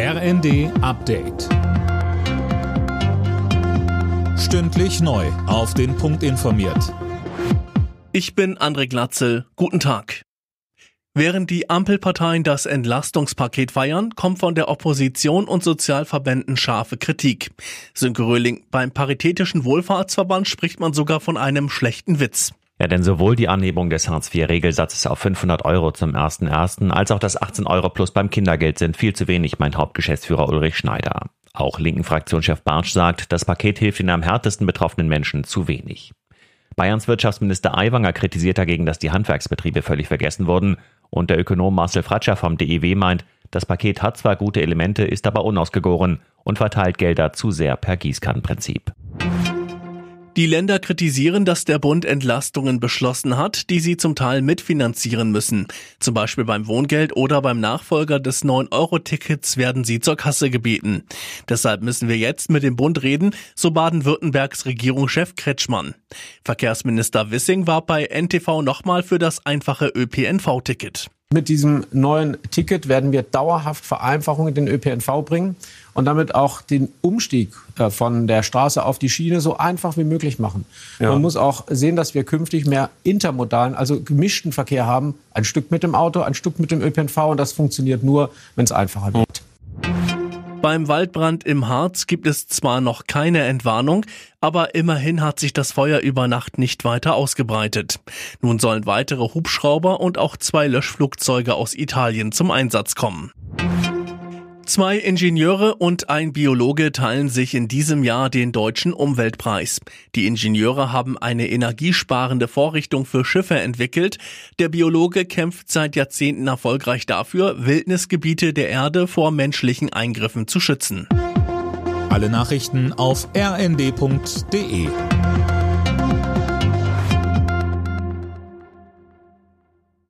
RND Update. Stündlich neu. Auf den Punkt informiert. Ich bin André Glatzel. Guten Tag. Während die Ampelparteien das Entlastungspaket feiern, kommt von der Opposition und Sozialverbänden scharfe Kritik. Sönke Röhling, beim Paritätischen Wohlfahrtsverband spricht man sogar von einem schlechten Witz. Ja, denn sowohl die Anhebung des Hartz-IV-Regelsatzes auf 500 Euro zum 1.1. als auch das 18 Euro plus beim Kindergeld sind viel zu wenig, meint Hauptgeschäftsführer Ulrich Schneider. Auch linken Fraktionschef Bartsch sagt, das Paket hilft den am härtesten betroffenen Menschen zu wenig. Bayerns Wirtschaftsminister Aiwanger kritisiert dagegen, dass die Handwerksbetriebe völlig vergessen wurden. Und der Ökonom Marcel Fratscher vom DEW meint, das Paket hat zwar gute Elemente, ist aber unausgegoren und verteilt Gelder zu sehr per Gießkannenprinzip. Die Länder kritisieren, dass der Bund Entlastungen beschlossen hat, die sie zum Teil mitfinanzieren müssen. Zum Beispiel beim Wohngeld oder beim Nachfolger des 9-Euro-Tickets werden sie zur Kasse gebeten. Deshalb müssen wir jetzt mit dem Bund reden, so Baden-Württembergs Regierungschef Kretschmann. Verkehrsminister Wissing war bei NTV nochmal für das einfache ÖPNV-Ticket. Mit diesem neuen Ticket werden wir dauerhaft Vereinfachungen in den ÖPNV bringen und damit auch den Umstieg äh, von der Straße auf die Schiene so einfach wie möglich machen. Ja. Man muss auch sehen, dass wir künftig mehr intermodalen, also gemischten Verkehr haben. Ein Stück mit dem Auto, ein Stück mit dem ÖPNV und das funktioniert nur, wenn es einfacher wird. Beim Waldbrand im Harz gibt es zwar noch keine Entwarnung, aber immerhin hat sich das Feuer über Nacht nicht weiter ausgebreitet. Nun sollen weitere Hubschrauber und auch zwei Löschflugzeuge aus Italien zum Einsatz kommen. Zwei Ingenieure und ein Biologe teilen sich in diesem Jahr den deutschen Umweltpreis. Die Ingenieure haben eine energiesparende Vorrichtung für Schiffe entwickelt. Der Biologe kämpft seit Jahrzehnten erfolgreich dafür, Wildnisgebiete der Erde vor menschlichen Eingriffen zu schützen. Alle Nachrichten auf rnd.de